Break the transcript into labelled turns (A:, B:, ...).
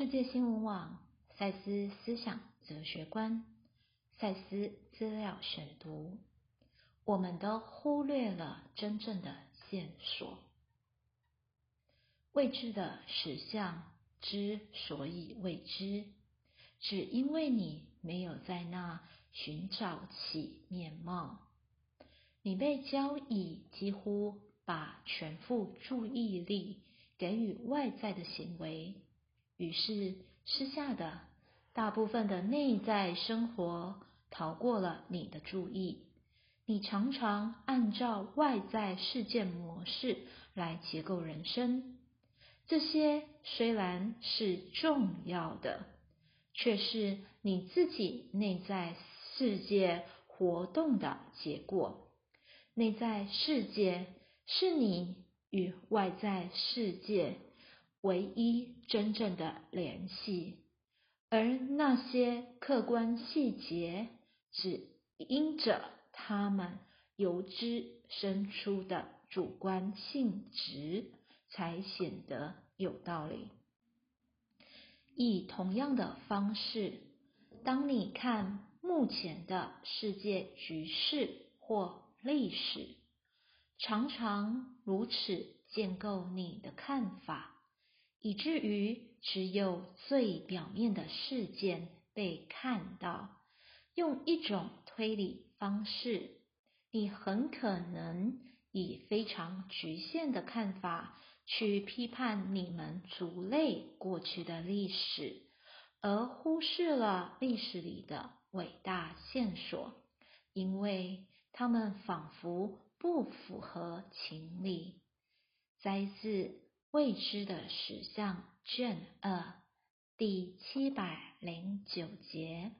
A: 世界新闻网赛斯思想哲学观，赛斯资料选读。我们都忽略了真正的线索。未知的实相之所以未知，只因为你没有在那寻找其面貌。你被交易几乎把全副注意力给予外在的行为。于是，私下的大部分的内在生活逃过了你的注意。你常常按照外在事件模式来结构人生，这些虽然是重要的，却是你自己内在世界活动的结果。内在世界是你与外在世界。唯一真正的联系，而那些客观细节，只因着他们由之生出的主观性质，才显得有道理。以同样的方式，当你看目前的世界局势或历史，常常如此建构你的看法。以至于只有最表面的事件被看到，用一种推理方式，你很可能以非常局限的看法去批判你们族类过去的历史，而忽视了历史里的伟大线索，因为他们仿佛不符合情理。摘自。未知的实相卷二第七百零九节。